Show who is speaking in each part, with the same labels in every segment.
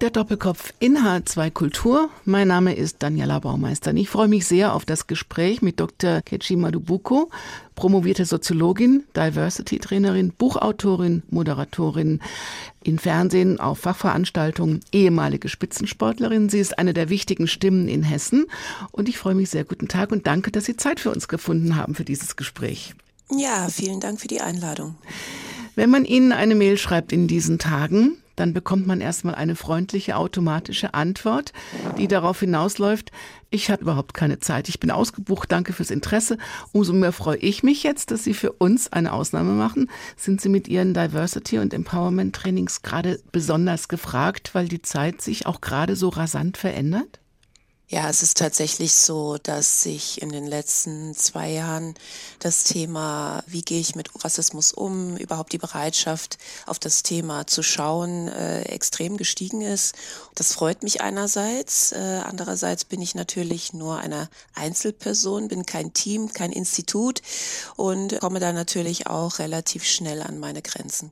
Speaker 1: der Doppelkopf in H2 Kultur. Mein Name ist Daniela Baumeister. Ich freue mich sehr auf das Gespräch mit Dr. Kechi Madubuko, promovierte Soziologin, Diversity-Trainerin, Buchautorin, Moderatorin in Fernsehen, auf Fachveranstaltungen, ehemalige Spitzensportlerin. Sie ist eine der wichtigen Stimmen in Hessen. Und ich freue mich sehr. Guten Tag und danke, dass Sie Zeit für uns gefunden haben für dieses Gespräch.
Speaker 2: Ja, vielen Dank für die Einladung.
Speaker 1: Wenn man Ihnen eine Mail schreibt in diesen Tagen, dann bekommt man erstmal eine freundliche automatische Antwort, die darauf hinausläuft, ich habe überhaupt keine Zeit, ich bin ausgebucht, danke fürs Interesse. Umso mehr freue ich mich jetzt, dass Sie für uns eine Ausnahme machen. Sind Sie mit Ihren Diversity- und Empowerment-Trainings gerade besonders gefragt, weil die Zeit sich auch gerade so rasant verändert?
Speaker 2: Ja, es ist tatsächlich so, dass sich in den letzten zwei Jahren das Thema, wie gehe ich mit Rassismus um, überhaupt die Bereitschaft auf das Thema zu schauen, äh, extrem gestiegen ist. Das freut mich einerseits. Äh, andererseits bin ich natürlich nur eine Einzelperson, bin kein Team, kein Institut und komme da natürlich auch relativ schnell an meine Grenzen.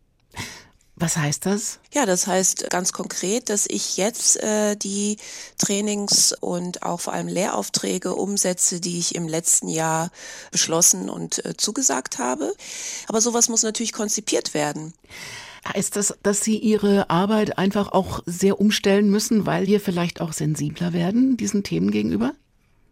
Speaker 1: Was heißt das?
Speaker 2: Ja, das heißt ganz konkret, dass ich jetzt äh, die Trainings und auch vor allem Lehraufträge umsetze, die ich im letzten Jahr beschlossen und äh, zugesagt habe. Aber sowas muss natürlich konzipiert werden.
Speaker 1: Heißt das, dass Sie Ihre Arbeit einfach auch sehr umstellen müssen, weil wir vielleicht auch sensibler werden diesen Themen gegenüber?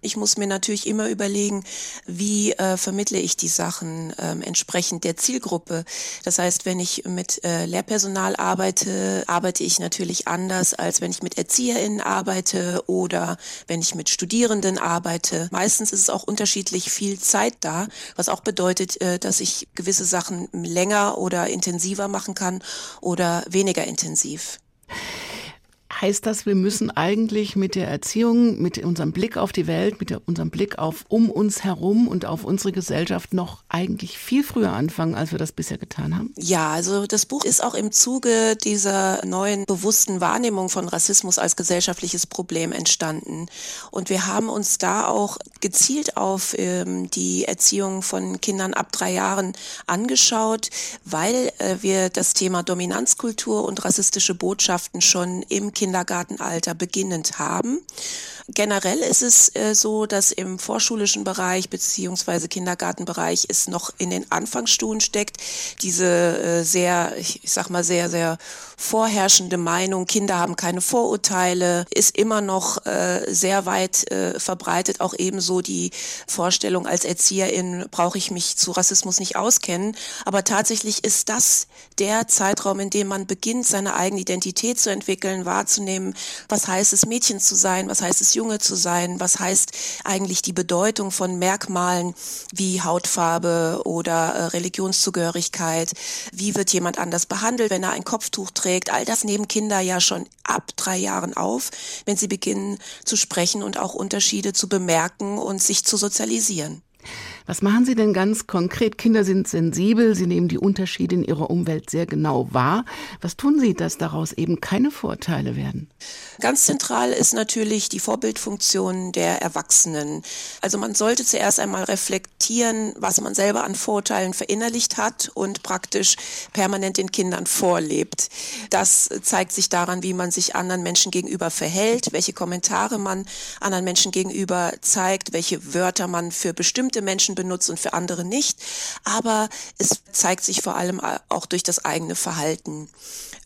Speaker 2: Ich muss mir natürlich immer überlegen, wie äh, vermittle ich die Sachen ähm, entsprechend der Zielgruppe. Das heißt, wenn ich mit äh, Lehrpersonal arbeite, arbeite ich natürlich anders, als wenn ich mit ErzieherInnen arbeite oder wenn ich mit Studierenden arbeite. Meistens ist es auch unterschiedlich viel Zeit da, was auch bedeutet, äh, dass ich gewisse Sachen länger oder intensiver machen kann oder weniger intensiv.
Speaker 1: Heißt das, wir müssen eigentlich mit der Erziehung, mit unserem Blick auf die Welt, mit unserem Blick auf um uns herum und auf unsere Gesellschaft noch eigentlich viel früher anfangen, als wir das bisher getan haben?
Speaker 2: Ja, also das Buch ist auch im Zuge dieser neuen bewussten Wahrnehmung von Rassismus als gesellschaftliches Problem entstanden. Und wir haben uns da auch gezielt auf ähm, die Erziehung von Kindern ab drei Jahren angeschaut, weil äh, wir das Thema Dominanzkultur und rassistische Botschaften schon im Kind Kindergartenalter beginnend haben. Generell ist es äh, so, dass im vorschulischen Bereich beziehungsweise Kindergartenbereich es noch in den Anfangsstufen steckt. Diese äh, sehr, ich sag mal sehr, sehr vorherrschende Meinung, Kinder haben keine Vorurteile, ist immer noch äh, sehr weit äh, verbreitet. Auch ebenso die Vorstellung als Erzieherin brauche ich mich zu Rassismus nicht auskennen. Aber tatsächlich ist das der Zeitraum, in dem man beginnt, seine eigene Identität zu entwickeln, wahrzunehmen, was heißt es, Mädchen zu sein, was heißt es, Junge zu sein, was heißt eigentlich die Bedeutung von Merkmalen wie Hautfarbe oder äh, Religionszugehörigkeit, wie wird jemand anders behandelt, wenn er ein Kopftuch trägt, trägt. All das nehmen Kinder ja schon ab drei Jahren auf, wenn sie beginnen zu sprechen und auch Unterschiede zu bemerken und sich zu sozialisieren.
Speaker 1: Was machen Sie denn ganz konkret? Kinder sind sensibel, sie nehmen die Unterschiede in ihrer Umwelt sehr genau wahr. Was tun Sie, dass daraus eben keine Vorteile werden?
Speaker 2: Ganz zentral ist natürlich die Vorbildfunktion der Erwachsenen. Also man sollte zuerst einmal reflektieren, was man selber an Vorurteilen verinnerlicht hat und praktisch permanent den Kindern vorlebt. Das zeigt sich daran, wie man sich anderen Menschen gegenüber verhält, welche Kommentare man anderen Menschen gegenüber zeigt, welche Wörter man für bestimmte Menschen benutzt und für andere nicht. Aber es zeigt sich vor allem auch durch das eigene Verhalten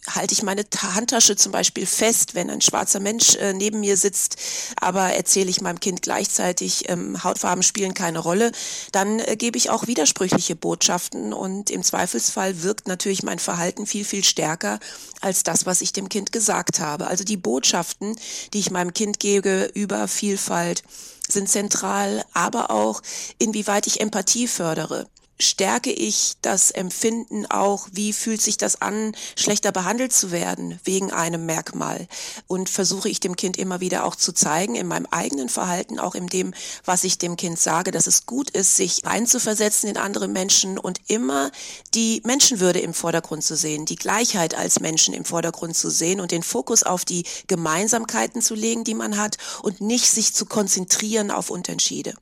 Speaker 2: halte ich meine Handtasche zum Beispiel fest, wenn ein schwarzer Mensch äh, neben mir sitzt, aber erzähle ich meinem Kind gleichzeitig, ähm, Hautfarben spielen keine Rolle, dann äh, gebe ich auch widersprüchliche Botschaften und im Zweifelsfall wirkt natürlich mein Verhalten viel, viel stärker als das, was ich dem Kind gesagt habe. Also die Botschaften, die ich meinem Kind gebe über Vielfalt, sind zentral, aber auch inwieweit ich Empathie fördere. Stärke ich das Empfinden auch, wie fühlt sich das an, schlechter behandelt zu werden wegen einem Merkmal. Und versuche ich dem Kind immer wieder auch zu zeigen, in meinem eigenen Verhalten, auch in dem, was ich dem Kind sage, dass es gut ist, sich einzuversetzen in andere Menschen und immer die Menschenwürde im Vordergrund zu sehen, die Gleichheit als Menschen im Vordergrund zu sehen und den Fokus auf die Gemeinsamkeiten zu legen, die man hat und nicht sich zu konzentrieren auf Unterschiede.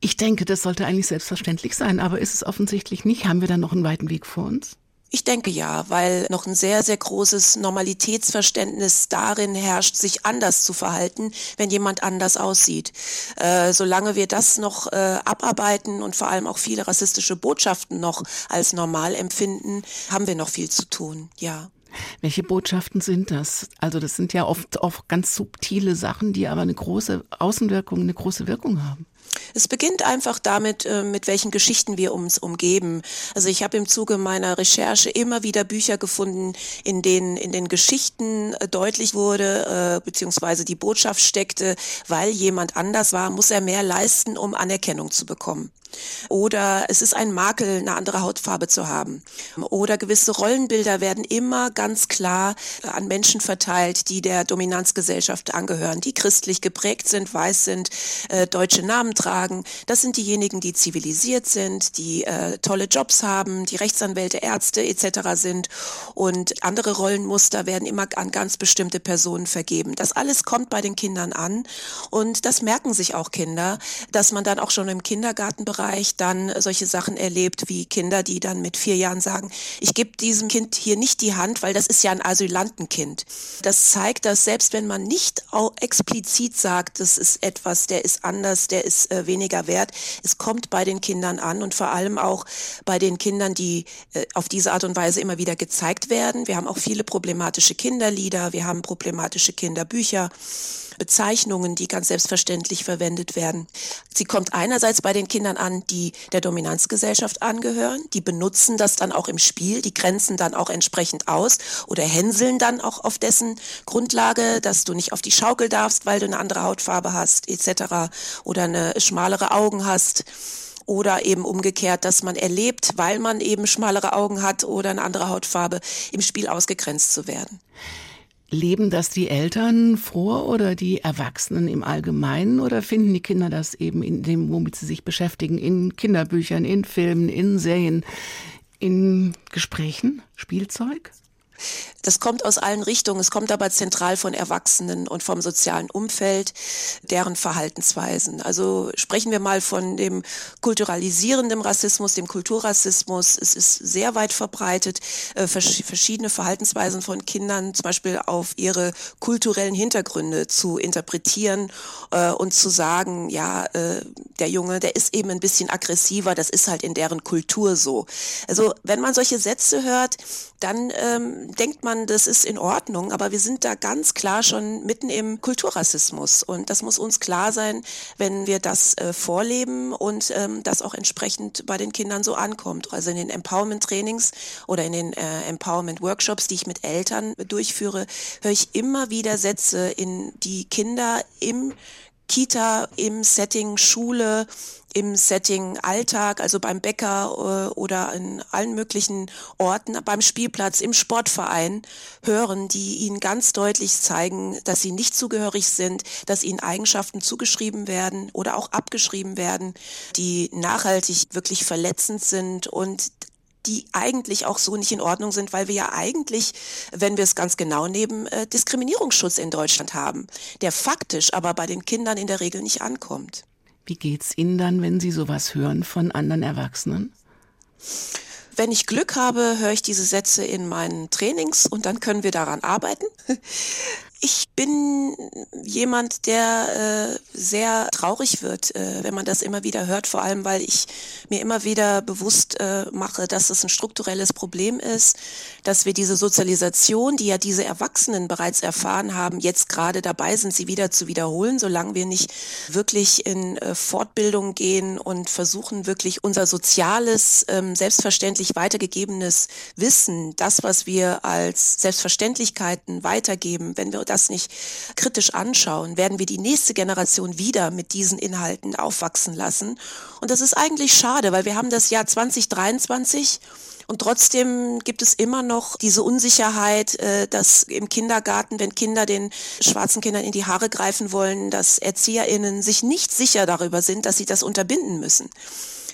Speaker 1: Ich denke, das sollte eigentlich selbstverständlich sein, aber ist es offensichtlich nicht. Haben wir dann noch einen weiten Weg vor uns?
Speaker 2: Ich denke ja, weil noch ein sehr, sehr großes Normalitätsverständnis darin herrscht, sich anders zu verhalten, wenn jemand anders aussieht. Äh, solange wir das noch äh, abarbeiten und vor allem auch viele rassistische Botschaften noch als normal empfinden, haben wir noch viel zu tun, ja.
Speaker 1: Welche Botschaften sind das? Also das sind ja oft auch ganz subtile Sachen, die aber eine große Außenwirkung, eine große Wirkung haben.
Speaker 2: Es beginnt einfach damit, äh, mit welchen Geschichten wir uns umgeben. Also ich habe im Zuge meiner Recherche immer wieder Bücher gefunden, in denen in den Geschichten äh, deutlich wurde, äh, beziehungsweise die Botschaft steckte, weil jemand anders war, muss er mehr leisten, um Anerkennung zu bekommen. Oder es ist ein Makel, eine andere Hautfarbe zu haben. Oder gewisse Rollenbilder werden immer ganz klar an Menschen verteilt, die der Dominanzgesellschaft angehören, die christlich geprägt sind, weiß sind, äh, deutsche Namen tragen. Das sind diejenigen, die zivilisiert sind, die äh, tolle Jobs haben, die Rechtsanwälte, Ärzte etc. sind. Und andere Rollenmuster werden immer an ganz bestimmte Personen vergeben. Das alles kommt bei den Kindern an und das merken sich auch Kinder, dass man dann auch schon im Kindergartenbereich Bereich dann solche Sachen erlebt, wie Kinder, die dann mit vier Jahren sagen, ich gebe diesem Kind hier nicht die Hand, weil das ist ja ein Asylantenkind. Das zeigt, dass selbst wenn man nicht explizit sagt, das ist etwas, der ist anders, der ist äh, weniger wert, es kommt bei den Kindern an und vor allem auch bei den Kindern, die äh, auf diese Art und Weise immer wieder gezeigt werden. Wir haben auch viele problematische Kinderlieder, wir haben problematische Kinderbücher. Bezeichnungen, die ganz selbstverständlich verwendet werden. Sie kommt einerseits bei den Kindern an, die der Dominanzgesellschaft angehören, die benutzen das dann auch im Spiel, die grenzen dann auch entsprechend aus oder hänseln dann auch auf dessen Grundlage, dass du nicht auf die Schaukel darfst, weil du eine andere Hautfarbe hast etc. oder eine schmalere Augen hast oder eben umgekehrt, dass man erlebt, weil man eben schmalere Augen hat oder eine andere Hautfarbe, im Spiel ausgegrenzt zu werden.
Speaker 1: Leben das die Eltern vor oder die Erwachsenen im Allgemeinen oder finden die Kinder das eben in dem, womit sie sich beschäftigen, in Kinderbüchern, in Filmen, in Serien, in Gesprächen, Spielzeug?
Speaker 2: Das kommt aus allen Richtungen. Es kommt aber zentral von Erwachsenen und vom sozialen Umfeld, deren Verhaltensweisen. Also sprechen wir mal von dem kulturalisierenden Rassismus, dem Kulturrassismus. Es ist sehr weit verbreitet, äh, verschiedene Verhaltensweisen von Kindern zum Beispiel auf ihre kulturellen Hintergründe zu interpretieren äh, und zu sagen, ja, äh, der Junge, der ist eben ein bisschen aggressiver, das ist halt in deren Kultur so. Also wenn man solche Sätze hört, dann ähm, denkt man, das ist in Ordnung, aber wir sind da ganz klar schon mitten im Kulturrassismus und das muss uns klar sein, wenn wir das äh, vorleben und ähm, das auch entsprechend bei den Kindern so ankommt. Also in den Empowerment-Trainings oder in den äh, Empowerment-Workshops, die ich mit Eltern durchführe, höre ich immer wieder Sätze, in die Kinder im Kita, im Setting Schule, im Setting Alltag, also beim Bäcker äh, oder in allen möglichen Orten, beim Spielplatz, im Sportverein hören, die ihnen ganz deutlich zeigen, dass sie nicht zugehörig sind, dass ihnen Eigenschaften zugeschrieben werden oder auch abgeschrieben werden, die nachhaltig wirklich verletzend sind und die eigentlich auch so nicht in Ordnung sind, weil wir ja eigentlich, wenn wir es ganz genau nehmen, äh, Diskriminierungsschutz in Deutschland haben, der faktisch aber bei den Kindern in der Regel nicht ankommt.
Speaker 1: Wie geht's Ihnen dann, wenn Sie sowas hören von anderen Erwachsenen?
Speaker 2: Wenn ich Glück habe, höre ich diese Sätze in meinen Trainings und dann können wir daran arbeiten. Ich bin jemand, der äh, sehr traurig wird, äh, wenn man das immer wieder hört, vor allem weil ich mir immer wieder bewusst äh, mache, dass es ein strukturelles Problem ist, dass wir diese Sozialisation, die ja diese Erwachsenen bereits erfahren haben, jetzt gerade dabei sind, sie wieder zu wiederholen, solange wir nicht wirklich in äh, Fortbildung gehen und versuchen wirklich unser soziales, ähm, selbstverständlich weitergegebenes Wissen, das, was wir als Selbstverständlichkeiten weitergeben, wenn wir das nicht kritisch anschauen, werden wir die nächste Generation wieder mit diesen Inhalten aufwachsen lassen. Und das ist eigentlich schade, weil wir haben das Jahr 2023 und trotzdem gibt es immer noch diese Unsicherheit, äh, dass im Kindergarten, wenn Kinder den schwarzen Kindern in die Haare greifen wollen, dass ErzieherInnen sich nicht sicher darüber sind, dass sie das unterbinden müssen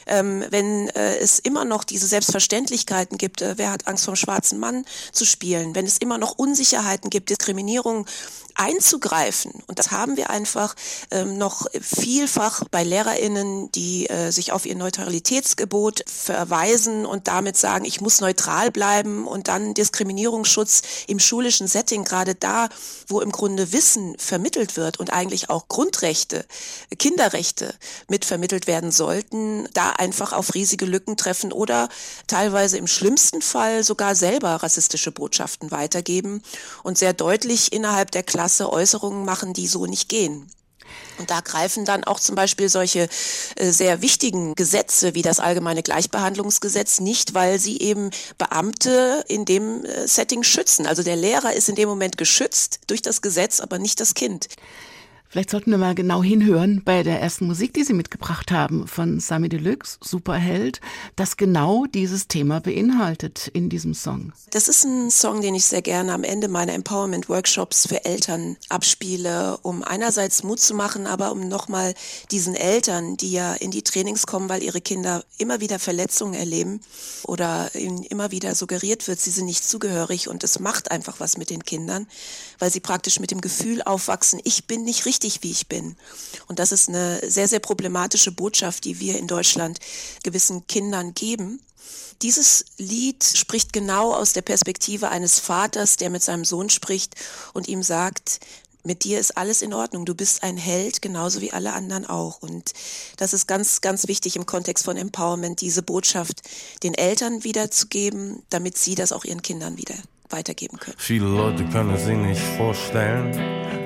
Speaker 2: ähm, wenn äh, es immer noch diese Selbstverständlichkeiten gibt, äh, wer hat Angst vom schwarzen Mann zu spielen, wenn es immer noch Unsicherheiten gibt, Diskriminierung einzugreifen. Und das haben wir einfach ähm, noch vielfach bei LehrerInnen, die äh, sich auf ihr Neutralitätsgebot verweisen und damit sagen, ich muss neutral bleiben und dann Diskriminierungsschutz im schulischen Setting, gerade da, wo im Grunde Wissen vermittelt wird und eigentlich auch Grundrechte, Kinderrechte mit vermittelt werden sollten, da einfach auf riesige Lücken treffen oder teilweise im schlimmsten Fall sogar selber rassistische Botschaften weitergeben und sehr deutlich innerhalb der Klasse Äußerungen machen, die so nicht gehen. Und da greifen dann auch zum Beispiel solche äh, sehr wichtigen Gesetze wie das allgemeine Gleichbehandlungsgesetz nicht, weil sie eben Beamte in dem äh, Setting schützen. Also der Lehrer ist in dem Moment geschützt durch das Gesetz, aber nicht das Kind.
Speaker 1: Vielleicht sollten wir mal genau hinhören bei der ersten Musik, die Sie mitgebracht haben von Sami Deluxe, Superheld, das genau dieses Thema beinhaltet in diesem Song.
Speaker 2: Das ist ein Song, den ich sehr gerne am Ende meiner Empowerment-Workshops für Eltern abspiele, um einerseits Mut zu machen, aber um nochmal diesen Eltern, die ja in die Trainings kommen, weil ihre Kinder immer wieder Verletzungen erleben oder ihnen immer wieder suggeriert wird, sie sind nicht zugehörig und es macht einfach was mit den Kindern, weil sie praktisch mit dem Gefühl aufwachsen, ich bin nicht richtig wie ich bin. Und das ist eine sehr, sehr problematische Botschaft, die wir in Deutschland gewissen Kindern geben. Dieses Lied spricht genau aus der Perspektive eines Vaters, der mit seinem Sohn spricht und ihm sagt, mit dir ist alles in Ordnung. Du bist ein Held, genauso wie alle anderen auch. Und das ist ganz, ganz wichtig im Kontext von Empowerment, diese Botschaft den Eltern wiederzugeben, damit sie das auch ihren Kindern wieder weitergeben können.
Speaker 3: Viele Leute können sie nicht vorstellen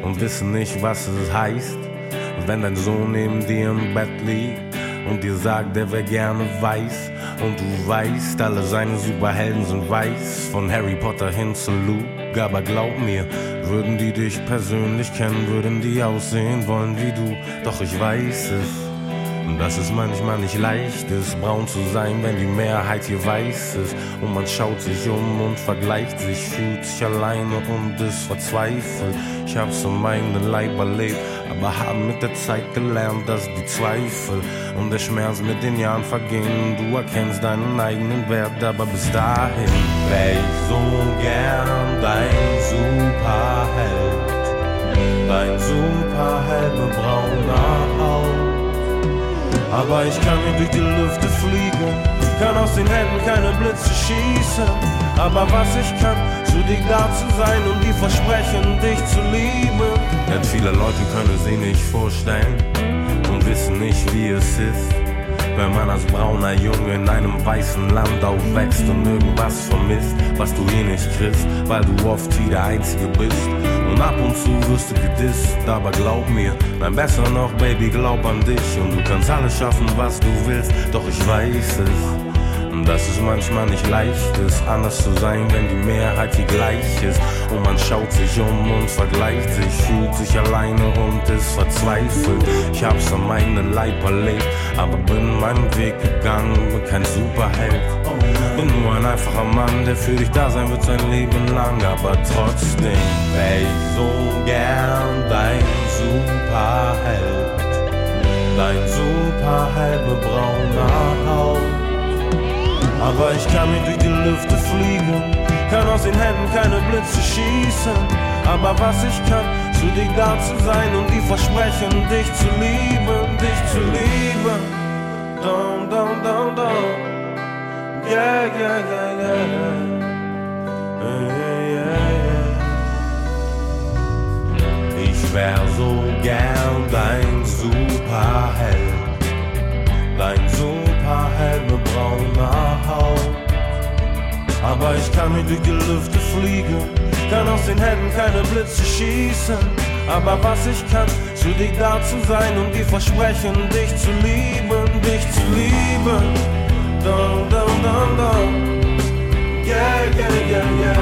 Speaker 3: und wissen nicht, was es heißt, wenn dein Sohn neben dir im Bett liegt und dir sagt, er wäre gerne weiß und du weißt, alle seine Superhelden sind weiß, von Harry Potter hin zu Luke, aber glaub mir, würden die dich persönlich kennen, würden die aussehen wollen wie du, doch ich weiß es dass es manchmal nicht leicht ist, braun zu sein, wenn die Mehrheit hier weiß ist. Und man schaut sich um und vergleicht sich, fühlt sich alleine und ist verzweifelt. Ich hab's um meinen Leib erlebt, aber haben mit der Zeit gelernt, dass die Zweifel und der Schmerz mit den Jahren vergehen. Du erkennst deinen eigenen Wert, aber bis dahin wär ich so gern dein Superheld. Dein Superheld mit brauner Haut aber ich kann nicht durch die Lüfte fliegen, kann aus den Händen keine Blitze schießen. Aber was ich kann, zu dir da zu sein und die versprechen, dich zu lieben. Denn viele Leute können sie nicht vorstellen und wissen nicht, wie es ist. Wenn man als brauner Junge in einem weißen Land aufwächst und irgendwas vermisst, was du eh nicht kriegst, weil du oft wie der Einzige bist. Und ab und zu wirst du gedisst, aber glaub mir, nein, besser noch, Baby, glaub an dich. Und du kannst alles schaffen, was du willst, doch ich weiß es dass es manchmal nicht leicht ist, anders zu sein, wenn die Mehrheit die gleich ist. Und man schaut sich um und vergleicht sich, fühlt sich alleine und ist verzweifelt. Ich hab's an meinen Leib erlebt, aber bin meinen Weg gegangen, bin kein Superheld. Bin nur ein einfacher Mann, der für dich da sein wird sein Leben lang, aber trotzdem wär ich so gern dein Superheld. Dein Superheld mit brauner Haut aber ich kann nicht durch die Lüfte fliegen, kann aus den Händen keine Blitze schießen. Aber was ich kann, zu dir da zu sein und die versprechen, dich zu lieben, dich zu lieben. Down, down, down, down. Yeah, yeah, yeah, yeah. Ich wär so gern dein Superheld, dein Superheld brauner Haut. Aber ich kann in die Gelüfte fliegen, kann aus den Händen keine Blitze schießen. Aber was ich kann, zu dir da zu sein und dir versprechen, dich zu lieben, dich zu lieben. Dun, dun, dun, dun. Yeah, yeah, yeah, yeah.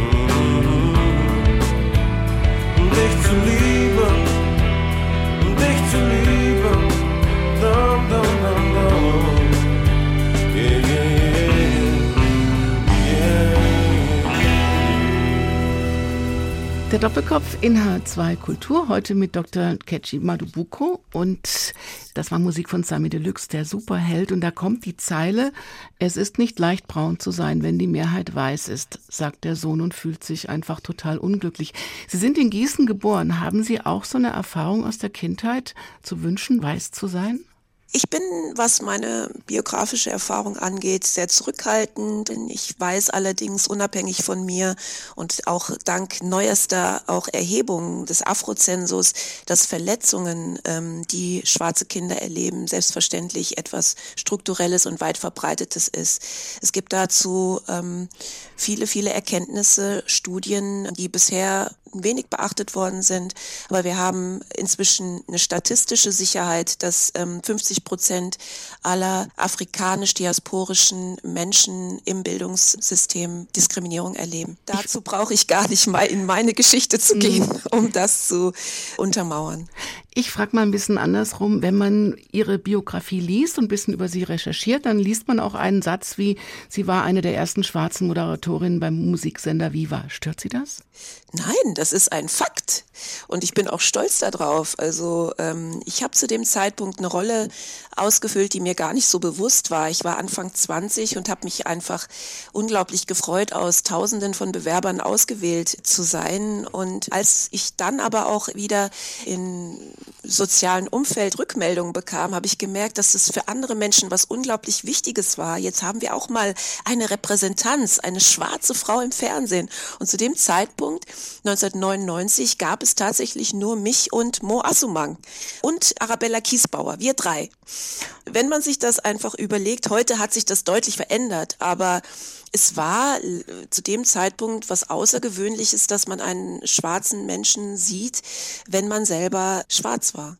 Speaker 3: Mm-hmm. Dich zu lieben, dich zu lieben. Dum, dum, dum.
Speaker 1: Der Doppelkopf in H2 Kultur, heute mit Dr. Kechi Madubuko und das war Musik von Sami Deluxe, der Superheld und da kommt die Zeile, es ist nicht leicht braun zu sein, wenn die Mehrheit weiß ist, sagt der Sohn und fühlt sich einfach total unglücklich. Sie sind in Gießen geboren, haben Sie auch so eine Erfahrung aus der Kindheit, zu wünschen, weiß zu sein?
Speaker 2: Ich bin, was meine biografische Erfahrung angeht, sehr zurückhaltend. Ich weiß allerdings unabhängig von mir und auch dank neuester auch Erhebungen des Afrozensus, dass Verletzungen, ähm, die schwarze Kinder erleben, selbstverständlich etwas strukturelles und weit verbreitetes ist. Es gibt dazu ähm, viele, viele Erkenntnisse, Studien, die bisher wenig beachtet worden sind. Aber wir haben inzwischen eine statistische Sicherheit, dass ähm, 50 Prozent aller afrikanisch-diasporischen Menschen im Bildungssystem Diskriminierung erleben. Dazu brauche ich gar nicht mal in meine Geschichte zu gehen, mhm. um das zu untermauern.
Speaker 1: Ich frage mal ein bisschen andersrum. Wenn man Ihre Biografie liest und ein bisschen über Sie recherchiert, dann liest man auch einen Satz wie, Sie war eine der ersten schwarzen Moderatorinnen beim Musiksender Viva. Stört Sie das?
Speaker 2: Nein, das ist ein Fakt. Und ich bin auch stolz darauf. Also ähm, ich habe zu dem Zeitpunkt eine Rolle ausgefüllt, die mir gar nicht so bewusst war. Ich war Anfang 20 und habe mich einfach unglaublich gefreut, aus Tausenden von Bewerbern ausgewählt zu sein. Und als ich dann aber auch wieder in sozialen Umfeld Rückmeldungen bekam, habe ich gemerkt, dass es für andere Menschen was unglaublich Wichtiges war. Jetzt haben wir auch mal eine Repräsentanz, eine schwarze Frau im Fernsehen. Und zu dem Zeitpunkt, 1999, gab es tatsächlich nur mich und Mo Assumang und Arabella Kiesbauer, wir drei. Wenn man sich das einfach überlegt, heute hat sich das deutlich verändert, aber es war äh, zu dem Zeitpunkt was Außergewöhnliches, dass man einen schwarzen Menschen sieht, wenn man selber schwarz war.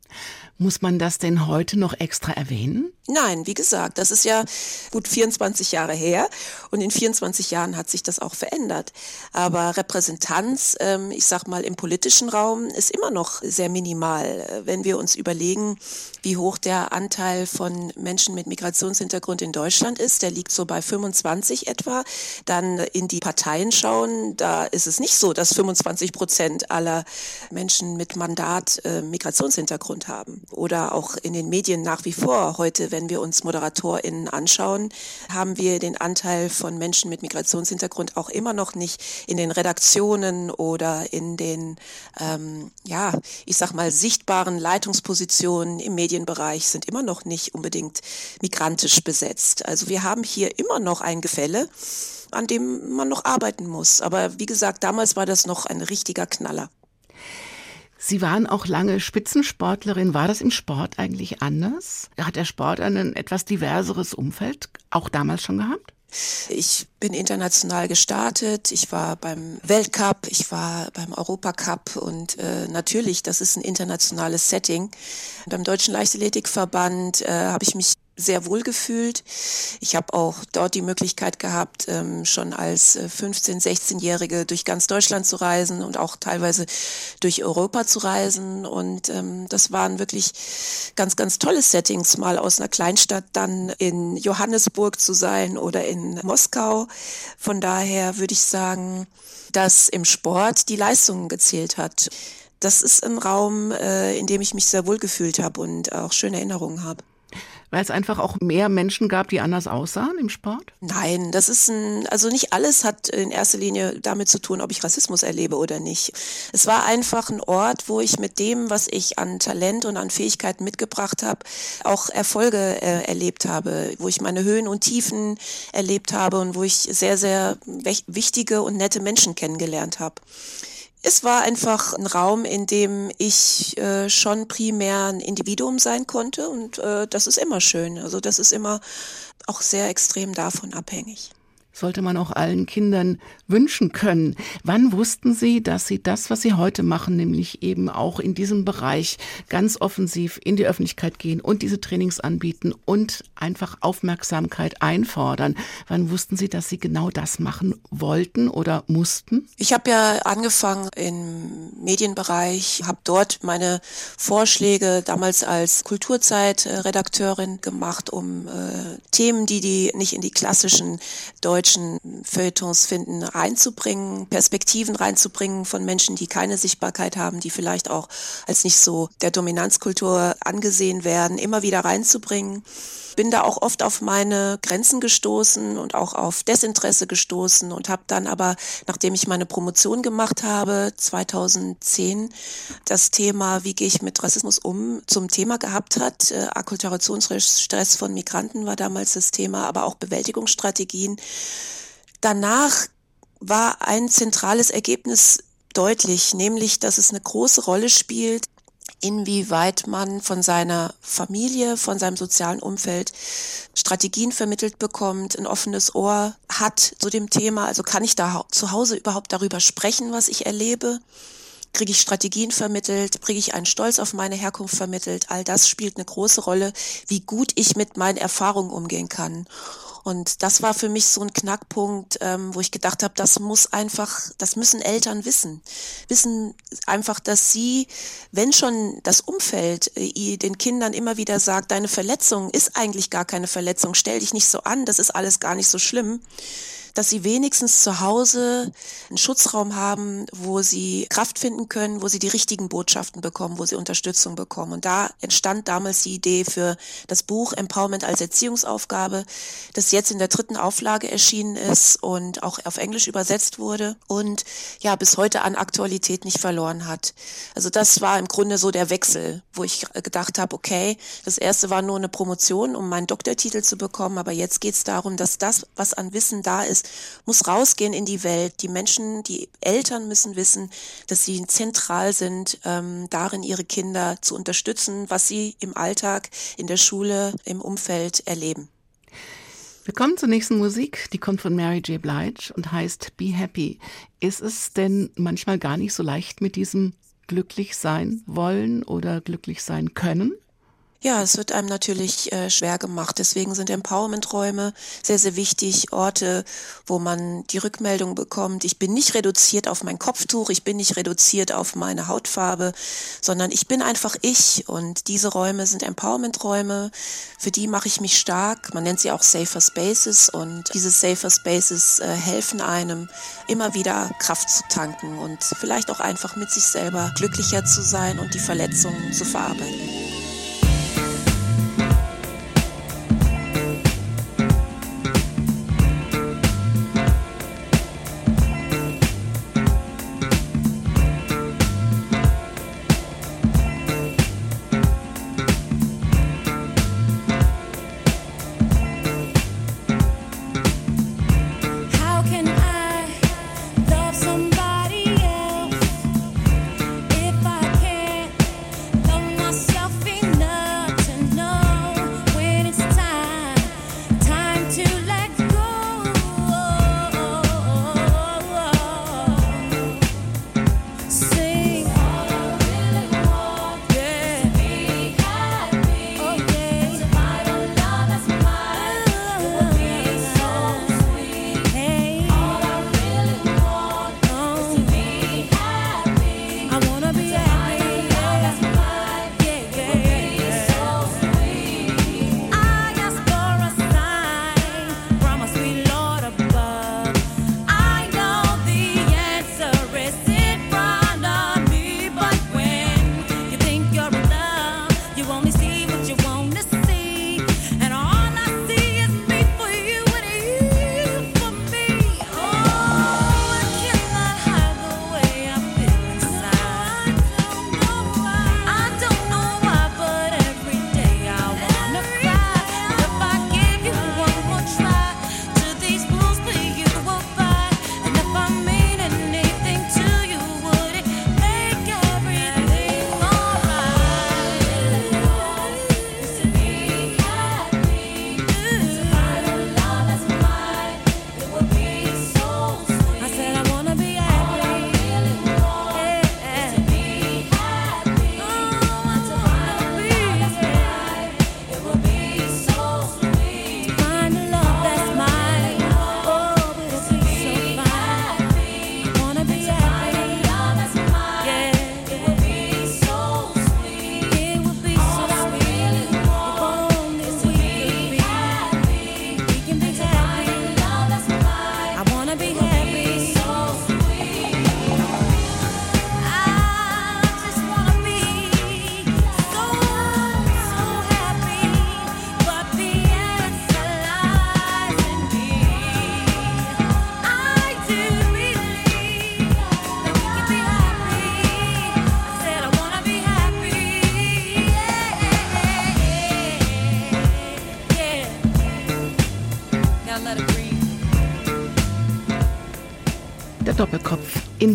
Speaker 1: Muss man das denn heute noch extra erwähnen?
Speaker 2: Nein, wie gesagt, das ist ja gut 24 Jahre her und in 24 Jahren hat sich das auch verändert. Aber Repräsentanz, ähm, ich sag mal im politischen Raum, ist immer noch sehr minimal. Wenn wir uns überlegen, wie hoch der Anteil von Menschen mit Migrationshintergrund in Deutschland ist, der liegt so bei 25 etwa. Dann in die Parteien schauen, da ist es nicht so, dass 25 Prozent aller Menschen mit Mandat äh, Migrationshintergrund haben. Oder auch in den Medien nach wie vor heute wenn wir uns ModeratorInnen anschauen, haben wir den Anteil von Menschen mit Migrationshintergrund auch immer noch nicht in den Redaktionen oder in den, ähm, ja, ich sag mal, sichtbaren Leitungspositionen im Medienbereich sind immer noch nicht unbedingt migrantisch besetzt. Also wir haben hier immer noch ein Gefälle, an dem man noch arbeiten muss. Aber wie gesagt, damals war das noch ein richtiger Knaller.
Speaker 1: Sie waren auch lange Spitzensportlerin. War das im Sport eigentlich anders? Hat der Sport ein etwas diverseres Umfeld auch damals schon gehabt?
Speaker 2: Ich bin international gestartet. Ich war beim Weltcup, ich war beim Europacup und äh, natürlich, das ist ein internationales Setting. Beim Deutschen Leichtathletikverband äh, habe ich mich sehr wohl gefühlt. Ich habe auch dort die Möglichkeit gehabt, ähm, schon als 15-, äh, 16-Jährige durch ganz Deutschland zu reisen und auch teilweise durch Europa zu reisen. Und ähm, das waren wirklich ganz, ganz tolle Settings, mal aus einer Kleinstadt dann in Johannesburg zu sein oder in Moskau. Von daher würde ich sagen, dass im Sport die Leistung gezählt hat. Das ist ein Raum, äh, in dem ich mich sehr wohl gefühlt habe und auch schöne Erinnerungen habe.
Speaker 1: Weil es einfach auch mehr Menschen gab, die anders aussahen im Sport?
Speaker 2: Nein, das ist ein, also nicht alles hat in erster Linie damit zu tun, ob ich Rassismus erlebe oder nicht. Es war einfach ein Ort, wo ich mit dem, was ich an Talent und an Fähigkeiten mitgebracht habe, auch Erfolge äh, erlebt habe, wo ich meine Höhen und Tiefen erlebt habe und wo ich sehr, sehr wichtige und nette Menschen kennengelernt habe. Es war einfach ein Raum, in dem ich äh, schon primär ein Individuum sein konnte und äh, das ist immer schön. Also das ist immer auch sehr extrem davon abhängig
Speaker 1: sollte man auch allen Kindern wünschen können. Wann wussten Sie, dass Sie das, was Sie heute machen, nämlich eben auch in diesem Bereich ganz offensiv in die Öffentlichkeit gehen und diese Trainings anbieten und einfach Aufmerksamkeit einfordern? Wann wussten Sie, dass Sie genau das machen wollten oder mussten?
Speaker 2: Ich habe ja angefangen im Medienbereich, habe dort meine Vorschläge damals als Kulturzeitredakteurin gemacht, um äh, Themen, die die nicht in die klassischen deutschen deutschen Feuilletons finden, reinzubringen, Perspektiven reinzubringen von Menschen, die keine Sichtbarkeit haben, die vielleicht auch als nicht so der Dominanzkultur angesehen werden, immer wieder reinzubringen bin da auch oft auf meine Grenzen gestoßen und auch auf Desinteresse gestoßen und habe dann aber, nachdem ich meine Promotion gemacht habe, 2010, das Thema, wie gehe ich mit Rassismus um, zum Thema gehabt hat. Äh, Akkulturationsstress von Migranten war damals das Thema, aber auch Bewältigungsstrategien. Danach war ein zentrales Ergebnis deutlich, nämlich, dass es eine große Rolle spielt, inwieweit man von seiner Familie, von seinem sozialen Umfeld Strategien vermittelt bekommt, ein offenes Ohr hat zu dem Thema. Also kann ich da zu Hause überhaupt darüber sprechen, was ich erlebe? Kriege ich Strategien vermittelt? Kriege ich einen Stolz auf meine Herkunft vermittelt? All das spielt eine große Rolle, wie gut ich mit meinen Erfahrungen umgehen kann. Und das war für mich so ein Knackpunkt, ähm, wo ich gedacht habe, das muss einfach, das müssen Eltern wissen. Wissen einfach, dass sie, wenn schon das Umfeld äh, den Kindern immer wieder sagt, deine Verletzung ist eigentlich gar keine Verletzung, stell dich nicht so an, das ist alles gar nicht so schlimm dass sie wenigstens zu Hause einen Schutzraum haben, wo sie Kraft finden können, wo sie die richtigen Botschaften bekommen, wo sie Unterstützung bekommen. Und da entstand damals die Idee für das Buch Empowerment als Erziehungsaufgabe, das jetzt in der dritten Auflage erschienen ist und auch auf Englisch übersetzt wurde und ja bis heute an Aktualität nicht verloren hat. Also das war im Grunde so der Wechsel, wo ich gedacht habe, okay, das erste war nur eine Promotion, um meinen Doktortitel zu bekommen, aber jetzt geht es darum, dass das, was an Wissen da ist, muss rausgehen in die Welt. Die Menschen, die Eltern müssen wissen, dass sie zentral sind, ähm, darin ihre Kinder zu unterstützen, was sie im Alltag, in der Schule, im Umfeld erleben.
Speaker 1: Wir kommen zur nächsten Musik, die kommt von Mary J. Blige und heißt Be Happy. Ist es denn manchmal gar nicht so leicht mit diesem glücklich sein wollen oder glücklich sein können?
Speaker 2: Ja, es wird einem natürlich äh, schwer gemacht. Deswegen sind Empowerment-Räume sehr, sehr wichtig. Orte, wo man die Rückmeldung bekommt. Ich bin nicht reduziert auf mein Kopftuch, ich bin nicht reduziert auf meine Hautfarbe, sondern ich bin einfach ich. Und diese Räume sind Empowerment-Räume. Für die mache ich mich stark. Man nennt sie auch Safer Spaces. Und diese Safer Spaces äh, helfen einem, immer wieder Kraft zu tanken und vielleicht auch einfach mit sich selber glücklicher zu sein und die Verletzungen zu verarbeiten.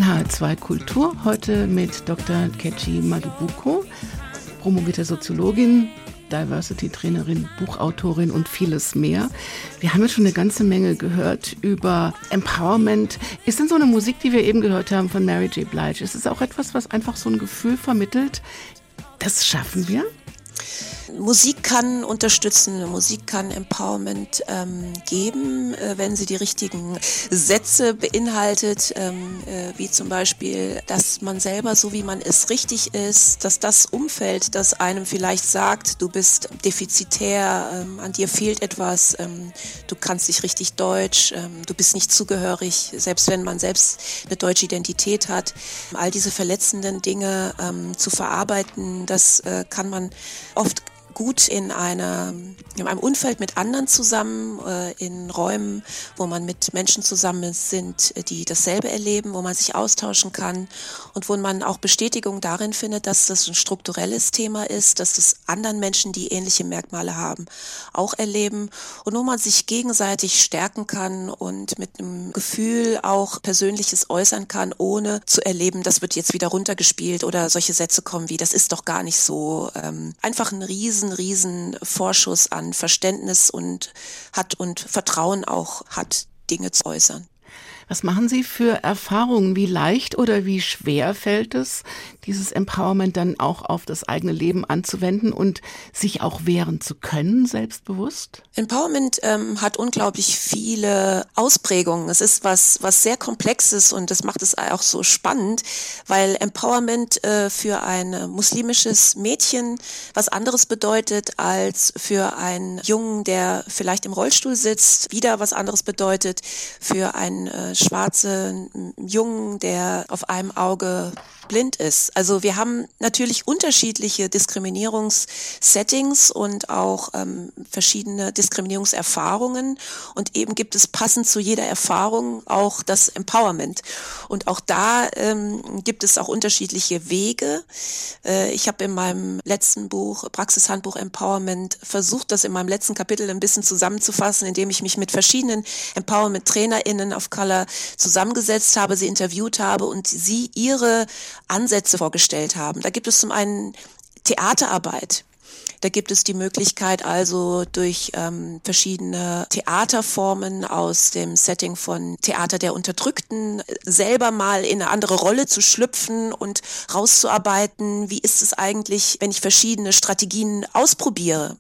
Speaker 1: HR2 Kultur. Heute mit Dr. Kechi Madubuko, promovierte Soziologin, Diversity-Trainerin, Buchautorin und vieles mehr. Wir haben jetzt schon eine ganze Menge gehört über Empowerment. Ist denn so eine Musik, die wir eben gehört haben von Mary J. Blige, ist es auch etwas, was einfach so ein Gefühl vermittelt, das schaffen wir?
Speaker 2: Musik kann unterstützen, Musik kann Empowerment ähm, geben, äh, wenn sie die richtigen Sätze beinhaltet, ähm, äh, wie zum Beispiel, dass man selber so wie man ist richtig ist, dass das Umfeld, das einem vielleicht sagt, du bist defizitär, ähm, an dir fehlt etwas, ähm, du kannst nicht richtig Deutsch, ähm, du bist nicht zugehörig, selbst wenn man selbst eine deutsche Identität hat, all diese verletzenden Dinge ähm, zu verarbeiten, das äh, kann man oft gut in, einer, in einem Umfeld mit anderen zusammen, äh, in Räumen, wo man mit Menschen zusammen sind, die dasselbe erleben, wo man sich austauschen kann und wo man auch Bestätigung darin findet, dass das ein strukturelles Thema ist, dass das anderen Menschen, die ähnliche Merkmale haben, auch erleben und wo man sich gegenseitig stärken kann und mit einem Gefühl auch Persönliches äußern kann, ohne zu erleben, das wird jetzt wieder runtergespielt oder solche Sätze kommen wie, das ist doch gar nicht so. Ähm, einfach ein riesen riesen, riesen Vorschuss an Verständnis und hat und Vertrauen auch hat, Dinge zu äußern.
Speaker 1: Was machen Sie für Erfahrungen? Wie leicht oder wie schwer fällt es, dieses Empowerment dann auch auf das eigene Leben anzuwenden und sich auch wehren zu können, selbstbewusst?
Speaker 2: Empowerment ähm, hat unglaublich viele Ausprägungen. Es ist was, was sehr Komplexes und das macht es auch so spannend, weil Empowerment äh, für ein muslimisches Mädchen was anderes bedeutet als für einen Jungen, der vielleicht im Rollstuhl sitzt, wieder was anderes bedeutet für einen äh, schwarzen Jungen, der auf einem Auge blind ist. Also wir haben natürlich unterschiedliche Diskriminierungssettings und auch ähm, verschiedene Diskriminierungserfahrungen und eben gibt es passend zu jeder Erfahrung auch das Empowerment. Und auch da ähm, gibt es auch unterschiedliche Wege. Äh, ich habe in meinem letzten Buch, Praxishandbuch Empowerment, versucht, das in meinem letzten Kapitel ein bisschen zusammenzufassen, indem ich mich mit verschiedenen Empowerment-TrainerInnen of Color zusammengesetzt habe, sie interviewt habe und sie ihre Ansätze vorgestellt haben. Da gibt es zum einen Theaterarbeit. Da gibt es die Möglichkeit also durch ähm, verschiedene Theaterformen aus dem Setting von Theater der Unterdrückten selber mal in eine andere Rolle zu schlüpfen und rauszuarbeiten, wie ist es eigentlich, wenn ich verschiedene Strategien ausprobiere.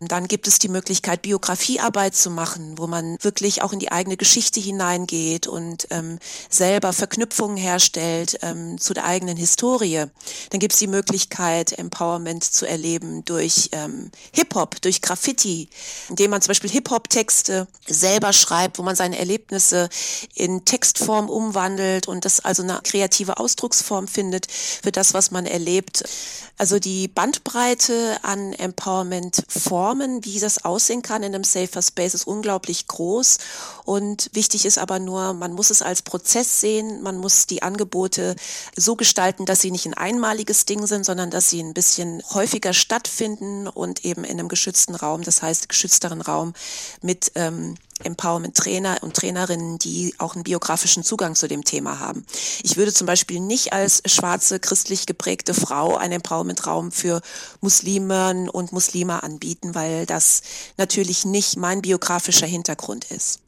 Speaker 2: Dann gibt es die Möglichkeit, Biografiearbeit zu machen, wo man wirklich auch in die eigene Geschichte hineingeht und ähm, selber Verknüpfungen herstellt ähm, zu der eigenen Historie. Dann gibt es die Möglichkeit, Empowerment zu erleben durch ähm, Hip-Hop, durch Graffiti, indem man zum Beispiel Hip-Hop-Texte selber schreibt, wo man seine Erlebnisse in Textform umwandelt und das also eine kreative Ausdrucksform findet für das, was man erlebt. Also die Bandbreite an Empowerment Formen, wie das aussehen kann in einem Safer Space, ist unglaublich groß. Und wichtig ist aber nur, man muss es als Prozess sehen, man muss die Angebote so gestalten, dass sie nicht ein einmaliges Ding sind, sondern dass sie ein bisschen häufiger stattfinden und eben in einem geschützten Raum, das heißt geschützteren Raum mit ähm, Empowerment-Trainer und Trainerinnen, die auch einen biografischen Zugang zu dem Thema haben. Ich würde zum Beispiel nicht als schwarze, christlich geprägte Frau einen Empowerment-Raum für Muslimen und Muslime anbieten, weil das natürlich nicht mein biografischer Hintergrund ist.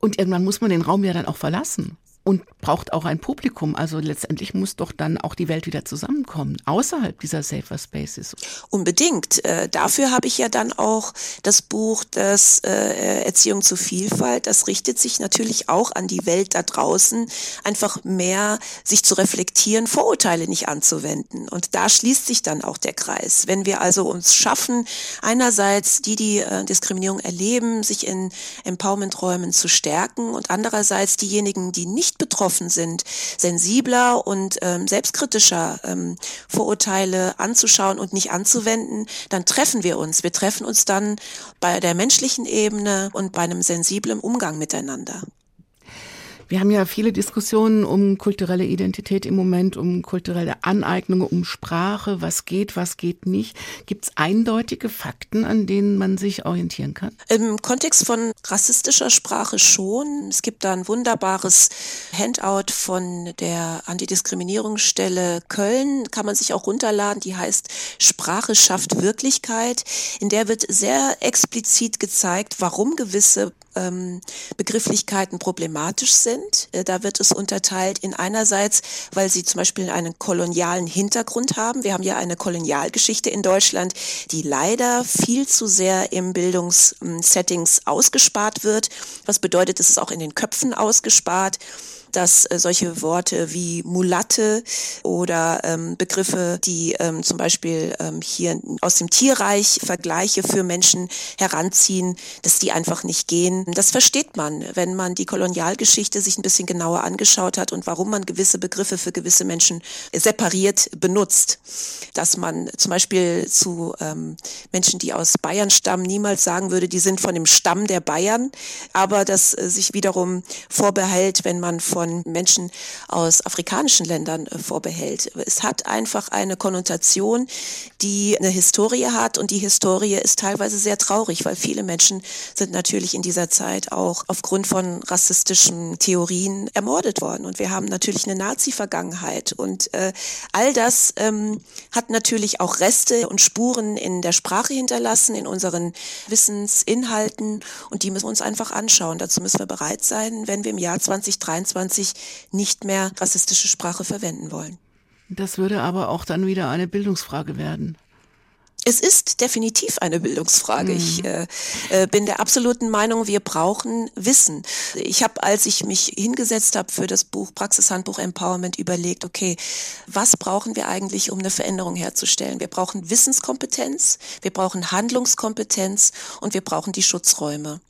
Speaker 1: Und irgendwann muss man den Raum ja dann auch verlassen und braucht auch ein Publikum. Also letztendlich muss doch dann auch die Welt wieder zusammenkommen, außerhalb dieser Safer Spaces.
Speaker 2: Unbedingt. Äh, dafür habe ich ja dann auch das Buch, das äh, Erziehung zu Vielfalt. Das richtet sich natürlich auch an die Welt da draußen, einfach mehr sich zu reflektieren, Vorurteile nicht anzuwenden. Und da schließt sich dann auch der Kreis. Wenn wir also uns schaffen, einerseits die, die äh, Diskriminierung erleben, sich in Empowerment-Räumen zu stärken und andererseits diejenigen, die nicht nicht betroffen sind, sensibler und ähm, selbstkritischer ähm, Vorurteile anzuschauen und nicht anzuwenden, dann treffen wir uns. Wir treffen uns dann bei der menschlichen Ebene und bei einem sensiblen Umgang miteinander.
Speaker 1: Wir haben ja viele Diskussionen um kulturelle Identität im Moment, um kulturelle Aneignung, um Sprache, was geht, was geht nicht. Gibt es eindeutige Fakten, an denen man sich orientieren kann?
Speaker 2: Im Kontext von rassistischer Sprache schon. Es gibt da ein wunderbares Handout von der Antidiskriminierungsstelle Köln, kann man sich auch runterladen, die heißt Sprache schafft Wirklichkeit. In der wird sehr explizit gezeigt, warum gewisse ähm, Begrifflichkeiten problematisch sind. Äh, da wird es unterteilt in einerseits, weil sie zum Beispiel einen kolonialen Hintergrund haben. Wir haben ja eine Kolonialgeschichte in Deutschland, die leider viel zu sehr im Bildungssettings ausgespart wird. Was bedeutet, es ist auch in den Köpfen ausgespart dass äh, solche Worte wie Mulatte oder ähm, Begriffe, die ähm, zum Beispiel ähm, hier aus dem Tierreich Vergleiche für Menschen heranziehen, dass die einfach nicht gehen. Das versteht man, wenn man die Kolonialgeschichte sich ein bisschen genauer angeschaut hat und warum man gewisse Begriffe für gewisse Menschen separiert benutzt. Dass man zum Beispiel zu ähm, Menschen, die aus Bayern stammen, niemals sagen würde, die sind von dem Stamm der Bayern, aber das äh, sich wiederum vorbehält, wenn man von von Menschen aus afrikanischen Ländern äh, vorbehält. Es hat einfach eine Konnotation, die eine Historie hat und die Historie ist teilweise sehr traurig, weil viele Menschen sind natürlich in dieser Zeit auch aufgrund von rassistischen Theorien ermordet worden und wir haben natürlich eine Nazi-Vergangenheit und äh, all das ähm, hat natürlich auch Reste und Spuren in der Sprache hinterlassen, in unseren Wissensinhalten und die müssen wir uns einfach anschauen. Dazu müssen wir bereit sein, wenn wir im Jahr 2023 2020 nicht mehr rassistische Sprache verwenden wollen.
Speaker 1: Das würde aber auch dann wieder eine Bildungsfrage werden.
Speaker 2: Es ist definitiv eine Bildungsfrage. Mhm. Ich äh, äh, bin der absoluten Meinung, wir brauchen Wissen. Ich habe, als ich mich hingesetzt habe für das Buch Praxishandbuch Empowerment, überlegt, okay, was brauchen wir eigentlich, um eine Veränderung herzustellen? Wir brauchen Wissenskompetenz, wir brauchen Handlungskompetenz und wir brauchen die Schutzräume.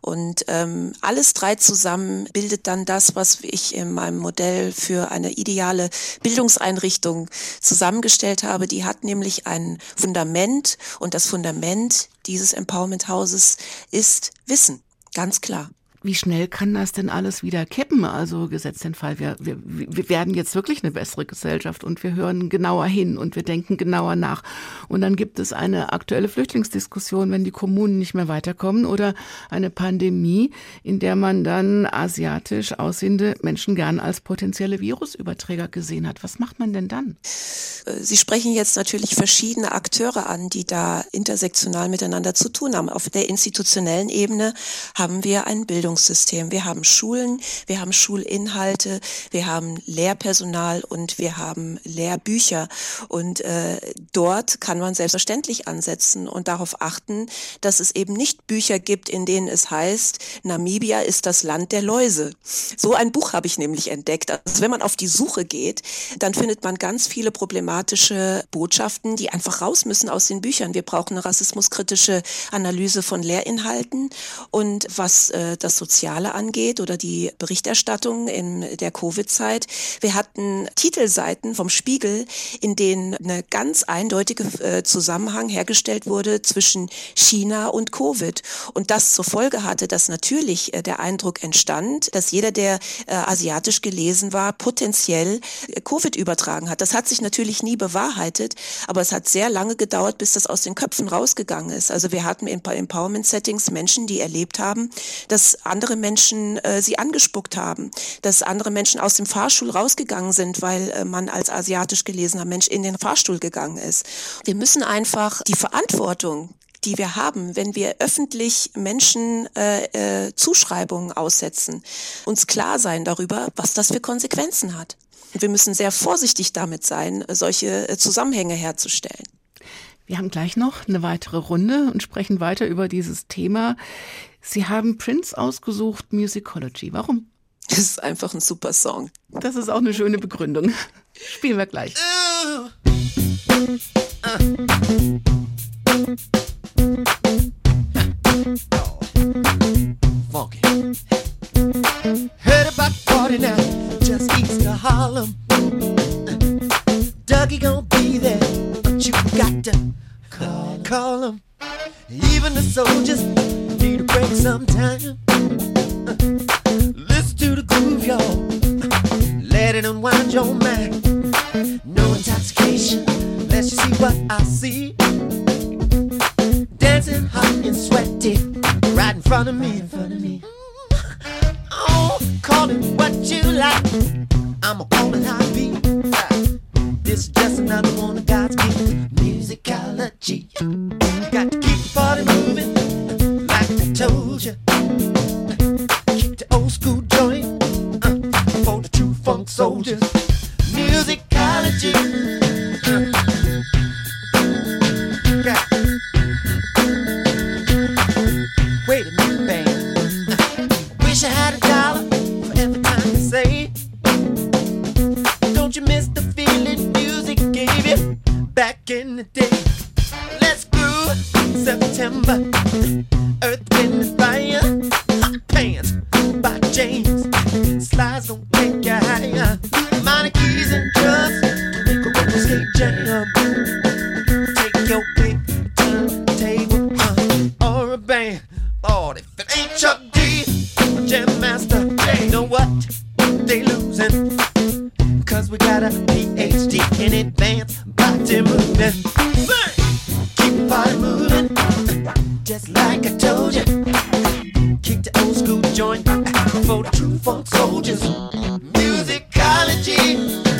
Speaker 2: Und ähm, alles drei zusammen bildet dann das, was ich in meinem Modell für eine ideale Bildungseinrichtung zusammengestellt habe. Die hat nämlich ein Fundament und das Fundament dieses Empowerment Hauses ist Wissen, ganz klar.
Speaker 1: Wie schnell kann das denn alles wieder kippen? Also gesetzt den Fall, wir, wir, wir werden jetzt wirklich eine bessere Gesellschaft und wir hören genauer hin und wir denken genauer nach. Und dann gibt es eine aktuelle Flüchtlingsdiskussion, wenn die Kommunen nicht mehr weiterkommen oder eine Pandemie, in der man dann asiatisch aussehende Menschen gern als potenzielle Virusüberträger gesehen hat. Was macht man denn dann?
Speaker 2: Sie sprechen jetzt natürlich verschiedene Akteure an, die da intersektional miteinander zu tun haben. Auf der institutionellen Ebene haben wir ein Bildung Bildungssystem. Wir haben Schulen, wir haben Schulinhalte, wir haben Lehrpersonal und wir haben Lehrbücher. Und äh, dort kann man selbstverständlich ansetzen und darauf achten, dass es eben nicht Bücher gibt, in denen es heißt, Namibia ist das Land der Läuse. So ein Buch habe ich nämlich entdeckt. Also wenn man auf die Suche geht, dann findet man ganz viele problematische Botschaften, die einfach raus müssen aus den Büchern. Wir brauchen eine rassismuskritische Analyse von Lehrinhalten und was äh, das Soziale angeht oder die Berichterstattung in der Covid-Zeit. Wir hatten Titelseiten vom Spiegel, in denen eine ganz eindeutige äh, Zusammenhang hergestellt wurde zwischen China und Covid. Und das zur Folge hatte, dass natürlich äh, der Eindruck entstand, dass jeder, der äh, asiatisch gelesen war, potenziell Covid übertragen hat. Das hat sich natürlich nie bewahrheitet, aber es hat sehr lange gedauert, bis das aus den Köpfen rausgegangen ist. Also wir hatten in Empowerment-Settings Menschen, die erlebt haben, dass andere Menschen äh, sie angespuckt haben, dass andere Menschen aus dem Fahrstuhl rausgegangen sind, weil äh, man als asiatisch gelesener Mensch in den Fahrstuhl gegangen ist. Wir müssen einfach die Verantwortung die wir haben, wenn wir öffentlich Menschen äh, äh, Zuschreibungen aussetzen, uns klar sein darüber, was das für Konsequenzen hat. Und wir müssen sehr vorsichtig damit sein, solche äh, Zusammenhänge herzustellen.
Speaker 1: Wir haben gleich noch eine weitere Runde und sprechen weiter über dieses Thema. Sie haben Prince ausgesucht, Musicology. Warum?
Speaker 2: Das ist einfach ein super Song.
Speaker 1: Das ist auch eine schöne Begründung. Spielen wir gleich.
Speaker 4: Keep body moving, just like I told you. Keep the old school joint for the true funk soldiers. Musicology.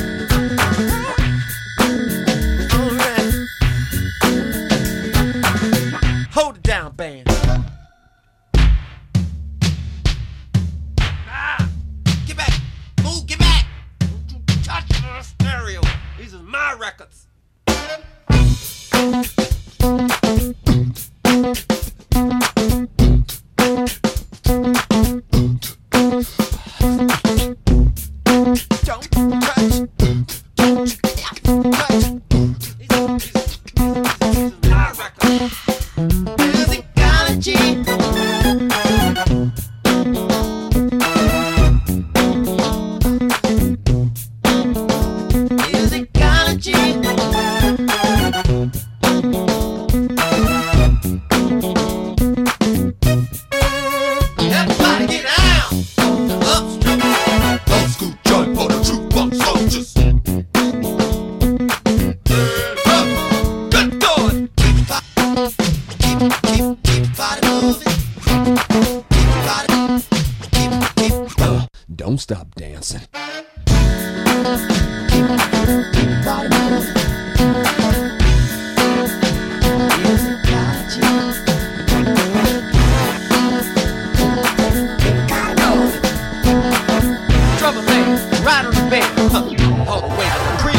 Speaker 4: Right on the bed, huh, oh, all the way to the crib.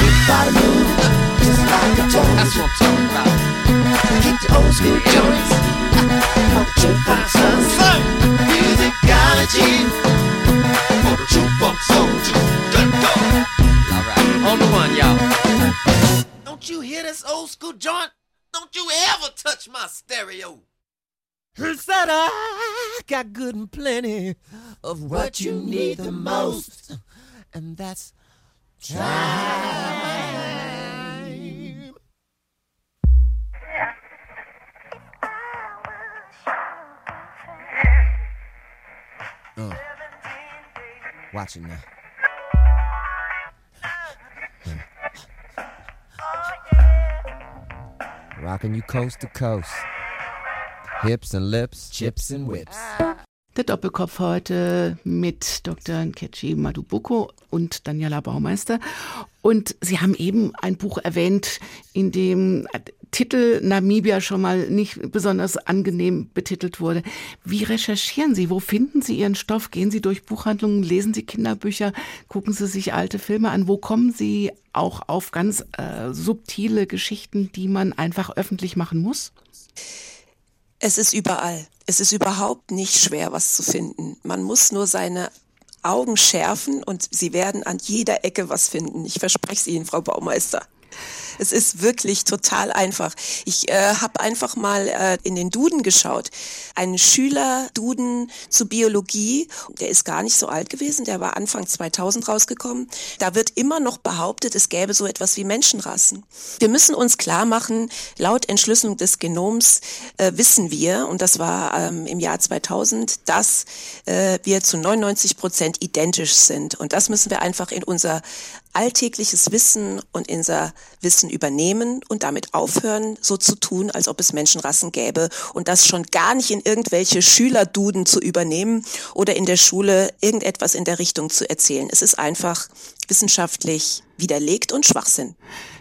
Speaker 4: Keep the body moving, just like I told That's what I'm talking about. Keep the old school joints, for the true funk soldiers. Musicology, for the true funk soldiers. Good. All right, on the one, y'all. Don't you hear this old school joint? Don't you ever touch my stereo. Who said I got good and plenty of what you need the most? And that's time. Uh, watching now. Rocking you coast to coast. Hips and lips, chips and whips.
Speaker 1: Der Doppelkopf heute mit Dr. Nkechi Madubuko und Daniela Baumeister. Und Sie haben eben ein Buch erwähnt, in dem Titel Namibia schon mal nicht besonders angenehm betitelt wurde. Wie recherchieren Sie? Wo finden Sie Ihren Stoff? Gehen Sie durch Buchhandlungen, lesen Sie Kinderbücher, gucken Sie sich alte Filme an? Wo kommen Sie auch auf ganz äh, subtile Geschichten, die man einfach öffentlich machen muss?
Speaker 2: Es ist überall. Es ist überhaupt nicht schwer, was zu finden. Man muss nur seine Augen schärfen und Sie werden an jeder Ecke was finden. Ich verspreche es Ihnen, Frau Baumeister. Es ist wirklich total einfach. Ich äh, habe einfach mal äh, in den Duden geschaut. Ein Schüler-Duden zu Biologie, der ist gar nicht so alt gewesen, der war Anfang 2000 rausgekommen. Da wird immer noch behauptet, es gäbe so etwas wie Menschenrassen. Wir müssen uns klar machen, laut Entschlüsselung des Genoms äh, wissen wir, und das war ähm, im Jahr 2000, dass äh, wir zu 99 Prozent identisch sind. Und das müssen wir einfach in unser alltägliches Wissen und unser Wissen übernehmen und damit aufhören, so zu tun, als ob es Menschenrassen gäbe und das schon gar nicht in irgendwelche Schülerduden zu übernehmen oder in der Schule irgendetwas in der Richtung zu erzählen. Es ist einfach wissenschaftlich widerlegt und Schwachsinn.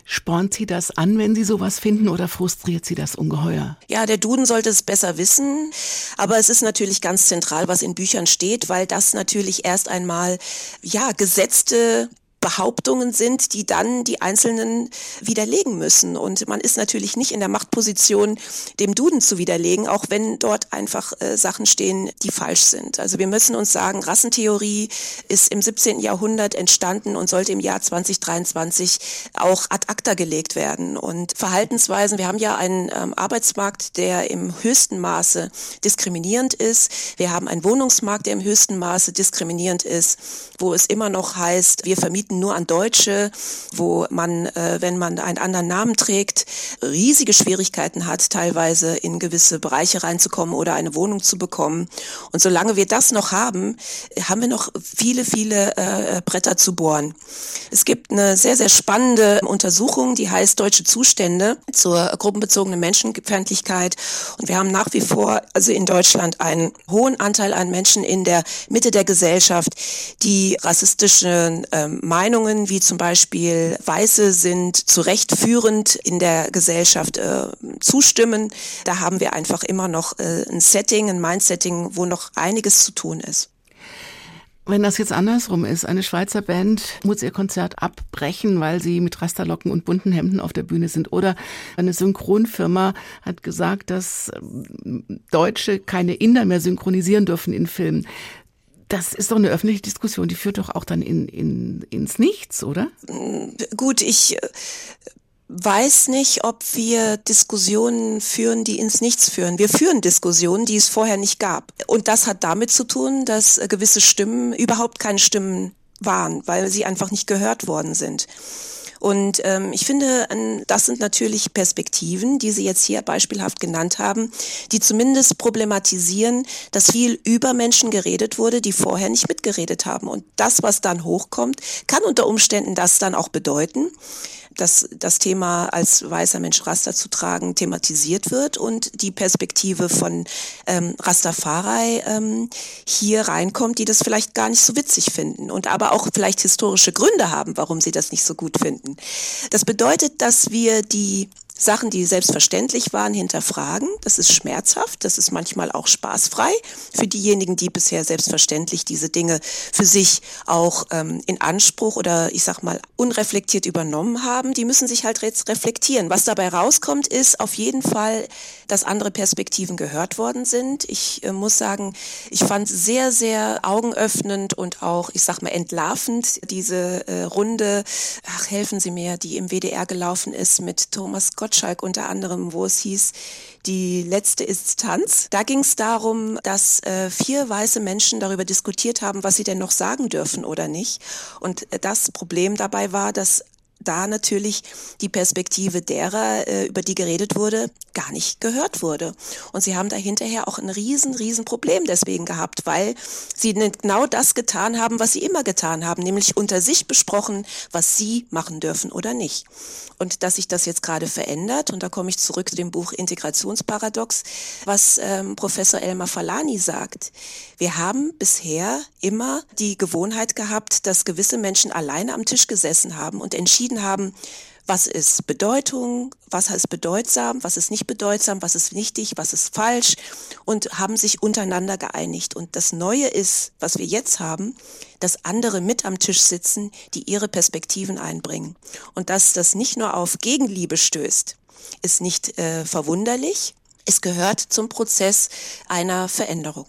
Speaker 1: Spornt Sie das an, wenn Sie sowas finden oder frustriert Sie das ungeheuer?
Speaker 2: Ja, der Duden sollte es besser wissen, aber es ist natürlich ganz zentral, was in Büchern steht, weil das natürlich erst einmal, ja, gesetzte Behauptungen sind, die dann die Einzelnen widerlegen müssen. Und man ist natürlich nicht in der Machtposition, dem Duden zu widerlegen, auch wenn dort einfach äh, Sachen stehen, die falsch sind. Also wir müssen uns sagen, Rassentheorie ist im 17. Jahrhundert entstanden und sollte im Jahr 2023 auch ad acta gelegt werden. Und Verhaltensweisen, wir haben ja einen ähm, Arbeitsmarkt, der im höchsten Maße diskriminierend ist. Wir haben einen Wohnungsmarkt, der im höchsten Maße diskriminierend ist, wo es immer noch heißt, wir vermieten nur an Deutsche, wo man, äh, wenn man einen anderen Namen trägt, riesige Schwierigkeiten hat, teilweise in gewisse Bereiche reinzukommen oder eine Wohnung zu bekommen. Und solange wir das noch haben, haben wir noch viele, viele äh, Bretter zu bohren. Es gibt eine sehr, sehr spannende Untersuchung, die heißt Deutsche Zustände zur gruppenbezogenen Menschenfeindlichkeit. Und wir haben nach wie vor, also in Deutschland, einen hohen Anteil an Menschen in der Mitte der Gesellschaft, die rassistische ähm, Meinungen wie zum Beispiel Weiße sind zu Recht führend in der Gesellschaft äh, zustimmen. Da haben wir einfach immer noch äh, ein Setting, ein Mindsetting, wo noch einiges zu tun ist.
Speaker 1: Wenn das jetzt andersrum ist, eine Schweizer Band muss ihr Konzert abbrechen, weil sie mit Rasterlocken und bunten Hemden auf der Bühne sind. Oder eine Synchronfirma hat gesagt, dass ähm, Deutsche keine Inder mehr synchronisieren dürfen in Filmen das ist doch eine öffentliche Diskussion, die führt doch auch dann in, in, ins Nichts, oder?
Speaker 2: Gut, ich äh, weiß nicht, ob wir Diskussionen führen, die ins Nichts führen. Wir führen Diskussionen, die es vorher nicht gab. Und das hat damit zu tun, dass äh, gewisse Stimmen überhaupt keine Stimmen waren, weil sie einfach nicht gehört worden sind. Und ähm, ich finde, das sind natürlich Perspektiven, die Sie jetzt hier beispielhaft genannt haben, die zumindest problematisieren, dass viel über Menschen geredet wurde, die vorher nicht mitgeredet haben. Und das, was dann hochkommt, kann unter Umständen das dann auch bedeuten, dass das Thema als weißer Mensch Raster zu tragen thematisiert wird und die Perspektive von ähm, Rastafari ähm, hier reinkommt, die das vielleicht gar nicht so witzig finden und aber auch vielleicht historische Gründe haben, warum sie das nicht so gut finden. Das bedeutet, dass wir die Sachen, die selbstverständlich waren, hinterfragen. Das ist schmerzhaft, das ist manchmal auch spaßfrei für diejenigen, die bisher selbstverständlich diese Dinge für sich auch ähm, in Anspruch oder ich sag mal unreflektiert übernommen haben. Die müssen sich halt jetzt reflektieren. Was dabei rauskommt, ist auf jeden Fall, dass andere Perspektiven gehört worden sind. Ich äh, muss sagen, ich fand sehr, sehr augenöffnend und auch, ich sag mal, entlarvend diese äh, Runde, ach helfen Sie mir, die im WDR gelaufen ist mit Thomas Gott Gottschalk unter anderem, wo es hieß, die letzte Instanz. Da ging es darum, dass äh, vier weiße Menschen darüber diskutiert haben, was sie denn noch sagen dürfen oder nicht. Und äh, das Problem dabei war, dass da natürlich die Perspektive derer, äh, über die geredet wurde, gar nicht gehört wurde. Und sie haben da hinterher auch ein riesen, riesen Problem deswegen gehabt, weil sie genau das getan haben, was sie immer getan haben, nämlich unter sich besprochen, was sie machen dürfen oder nicht. Und dass sich das jetzt gerade verändert, und da komme ich zurück zu dem Buch Integrationsparadox, was ähm, Professor Elmar Falani sagt. Wir haben bisher immer die Gewohnheit gehabt, dass gewisse Menschen alleine am Tisch gesessen haben und entschieden haben, was ist Bedeutung, was ist bedeutsam, was ist nicht bedeutsam, was ist wichtig, was ist falsch und haben sich untereinander geeinigt. Und das Neue ist, was wir jetzt haben, dass andere mit am Tisch sitzen, die ihre Perspektiven einbringen. Und dass das nicht nur auf Gegenliebe stößt, ist nicht äh, verwunderlich. Es gehört zum Prozess einer Veränderung.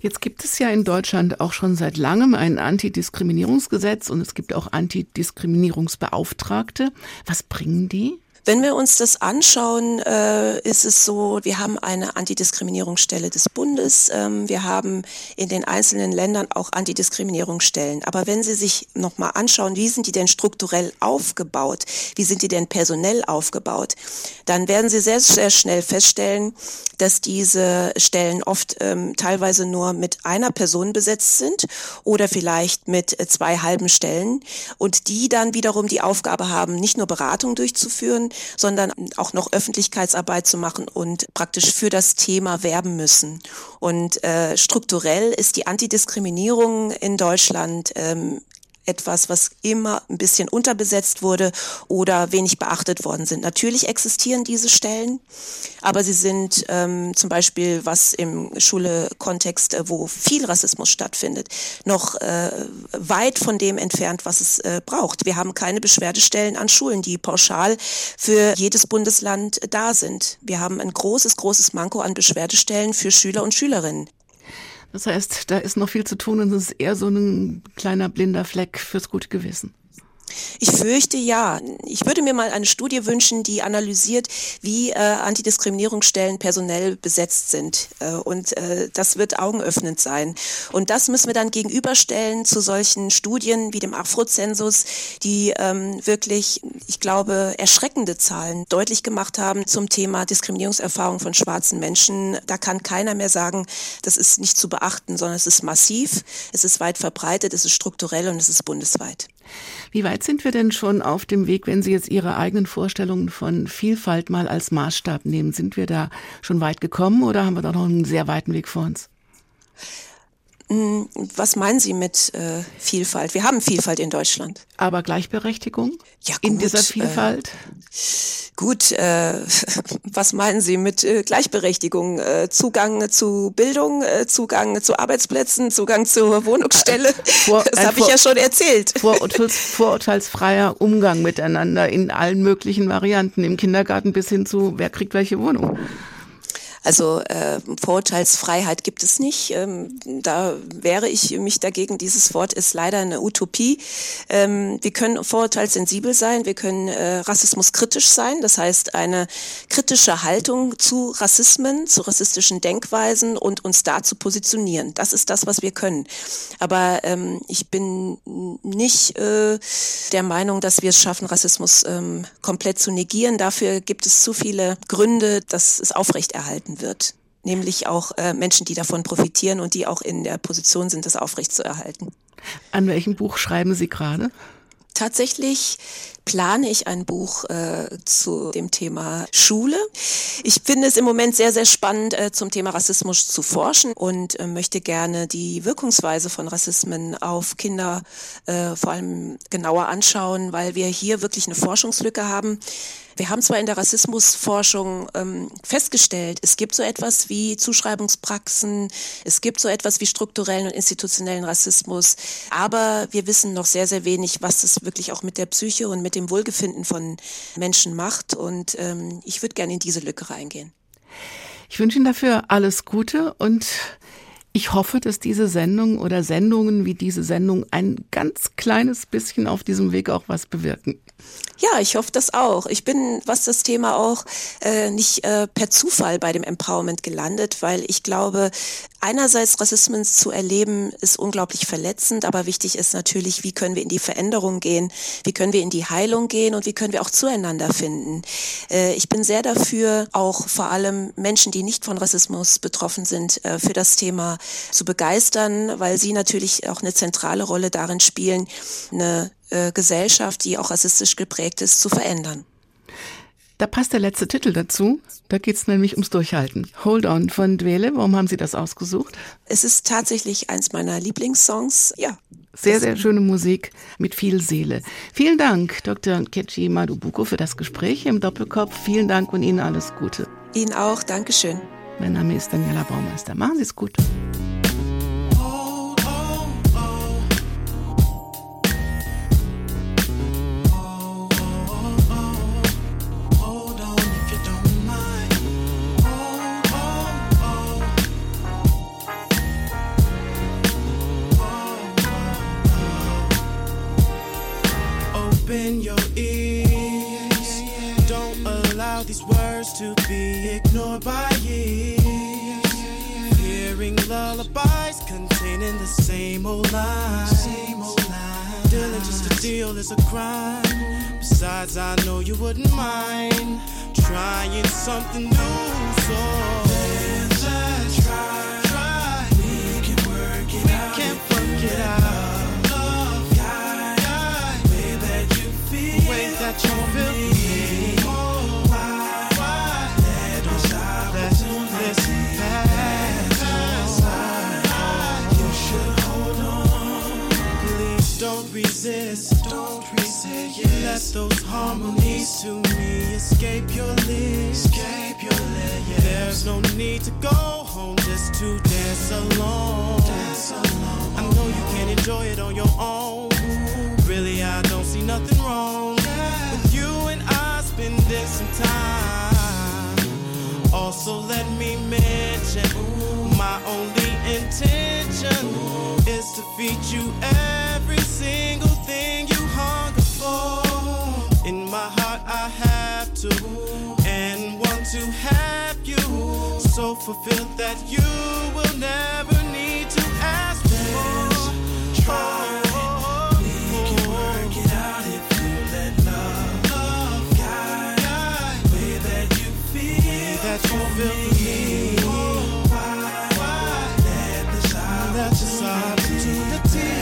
Speaker 1: Jetzt gibt es ja in Deutschland auch schon seit langem ein Antidiskriminierungsgesetz und es gibt auch Antidiskriminierungsbeauftragte. Was bringen die?
Speaker 2: Wenn wir uns das anschauen, äh, ist es so, wir haben eine Antidiskriminierungsstelle des Bundes. Ähm, wir haben in den einzelnen Ländern auch Antidiskriminierungsstellen. Aber wenn Sie sich nochmal anschauen, wie sind die denn strukturell aufgebaut? Wie sind die denn personell aufgebaut? Dann werden Sie sehr, sehr schnell feststellen, dass diese Stellen oft ähm, teilweise nur mit einer Person besetzt sind oder vielleicht mit äh, zwei halben Stellen und die dann wiederum die Aufgabe haben, nicht nur Beratung durchzuführen, sondern auch noch Öffentlichkeitsarbeit zu machen und praktisch für das Thema werben müssen. Und äh, strukturell ist die Antidiskriminierung in Deutschland ähm, etwas, was immer ein bisschen unterbesetzt wurde oder wenig beachtet worden sind. Natürlich existieren diese Stellen, aber sie sind ähm, zum Beispiel, was im Schule-Kontext, äh, wo viel Rassismus stattfindet, noch äh, weit von dem entfernt, was es äh, braucht. Wir haben keine Beschwerdestellen an Schulen, die pauschal für jedes Bundesland da sind. Wir haben ein großes, großes Manko an Beschwerdestellen für Schüler und Schülerinnen.
Speaker 1: Das heißt, da ist noch viel zu tun und es ist eher so ein kleiner blinder Fleck fürs gute Gewissen.
Speaker 2: Ich fürchte ja. Ich würde mir mal eine Studie wünschen, die analysiert, wie äh, Antidiskriminierungsstellen personell besetzt sind. Äh, und äh, das wird augenöffnend sein. Und das müssen wir dann gegenüberstellen zu solchen Studien wie dem Afrozensus, die ähm, wirklich, ich glaube, erschreckende Zahlen deutlich gemacht haben zum Thema Diskriminierungserfahrung von schwarzen Menschen. Da kann keiner mehr sagen, das ist nicht zu beachten, sondern es ist massiv, es ist weit verbreitet, es ist strukturell und es ist bundesweit.
Speaker 1: Wie weit sind wir denn schon auf dem Weg, wenn Sie jetzt Ihre eigenen Vorstellungen von Vielfalt mal als Maßstab nehmen? Sind wir da schon weit gekommen oder haben wir da noch einen sehr weiten Weg vor uns?
Speaker 2: Hm, was meinen Sie mit äh, Vielfalt? Wir haben Vielfalt in Deutschland.
Speaker 1: Aber Gleichberechtigung
Speaker 2: ja, gut,
Speaker 1: in dieser Vielfalt?
Speaker 2: Äh, gut, äh, was meinen Sie mit äh, Gleichberechtigung? Äh, Zugang zu Bildung, äh, Zugang zu Arbeitsplätzen, Zugang zur Wohnungsstelle? Vor, das habe ich ja schon erzählt.
Speaker 1: Vorurteils, vorurteilsfreier Umgang miteinander in allen möglichen Varianten, im Kindergarten bis hin zu, wer kriegt welche Wohnung?
Speaker 2: Also äh, Vorurteilsfreiheit gibt es nicht. Ähm, da wäre ich mich dagegen. Dieses Wort ist leider eine Utopie. Ähm, wir können vorurteilssensibel sein, wir können äh, Rassismus kritisch sein. Das heißt, eine kritische Haltung zu Rassismen, zu rassistischen Denkweisen und uns dazu positionieren. Das ist das, was wir können. Aber ähm, ich bin nicht äh, der Meinung, dass wir es schaffen, Rassismus ähm, komplett zu negieren. Dafür gibt es zu viele Gründe, dass es aufrechterhalten gehalten wird. Nämlich auch äh, Menschen, die davon profitieren und die auch in der Position sind, das aufrechtzuerhalten.
Speaker 1: An welchem Buch schreiben Sie gerade?
Speaker 2: Tatsächlich plane ich ein Buch äh, zu dem Thema Schule. Ich finde es im Moment sehr, sehr spannend, äh, zum Thema Rassismus zu forschen und äh, möchte gerne die Wirkungsweise von Rassismen auf Kinder äh, vor allem genauer anschauen, weil wir hier wirklich eine Forschungslücke haben. Wir haben zwar in der Rassismusforschung ähm, festgestellt, es gibt so etwas wie Zuschreibungspraxen, es gibt so etwas wie strukturellen und institutionellen Rassismus, aber wir wissen noch sehr, sehr wenig, was das wirklich auch mit der Psyche und mit dem Wohlgefinden von Menschen macht. Und ähm, ich würde gerne in diese Lücke reingehen.
Speaker 1: Ich wünsche Ihnen dafür alles Gute und ich hoffe, dass diese Sendung oder Sendungen wie diese Sendung ein ganz kleines bisschen auf diesem Weg auch was bewirken.
Speaker 2: Ja, ich hoffe das auch. Ich bin, was das Thema auch, äh, nicht äh, per Zufall bei dem Empowerment gelandet, weil ich glaube, einerseits Rassismen zu erleben ist unglaublich verletzend, aber wichtig ist natürlich, wie können wir in die Veränderung gehen, wie können wir in die Heilung gehen und wie können wir auch zueinander finden. Äh, ich bin sehr dafür, auch vor allem Menschen, die nicht von Rassismus betroffen sind, äh, für das Thema zu begeistern, weil sie natürlich auch eine zentrale Rolle darin spielen, eine äh, Gesellschaft, die auch rassistisch geprägt ist, zu verändern.
Speaker 1: Da passt der letzte Titel dazu. Da geht es nämlich ums Durchhalten. Hold on von Dwele. Warum haben Sie das ausgesucht?
Speaker 2: Es ist tatsächlich eins meiner Lieblingssongs. Ja.
Speaker 1: Sehr, sehr schöne Musik mit viel Seele. Vielen Dank, Dr. Kechi Madubuko, für das Gespräch im Doppelkopf. Vielen Dank und Ihnen alles Gute.
Speaker 2: Ihnen auch. Dankeschön.
Speaker 1: Mein Name ist Daniela Baumeister. Machen Sie es gut.
Speaker 5: To be ignored by years. Hearing lullabies containing the same old lines. Same old. Dealing just a deal is a crime. Besides, I know you wouldn't mind trying something new. So let's try. try. We can work it we out. Can work it out. Love, guide, guide. Way that you feel. Way that you feel. Resist. Don't resist. You let those harmonies to me escape your lips. Escape your lips. There's no need to go home just to dance alone. Dance alone. I know you can enjoy it on your own. Really, I don't see nothing wrong with you and I spending some time. Also, let me mention my only intention is to feed you every single thing you hunger for. In my heart, I have to and want to have you so fulfilled that you will never need to ask for. Let's try. That you feel for me. Why, why? Let the silence to the tears.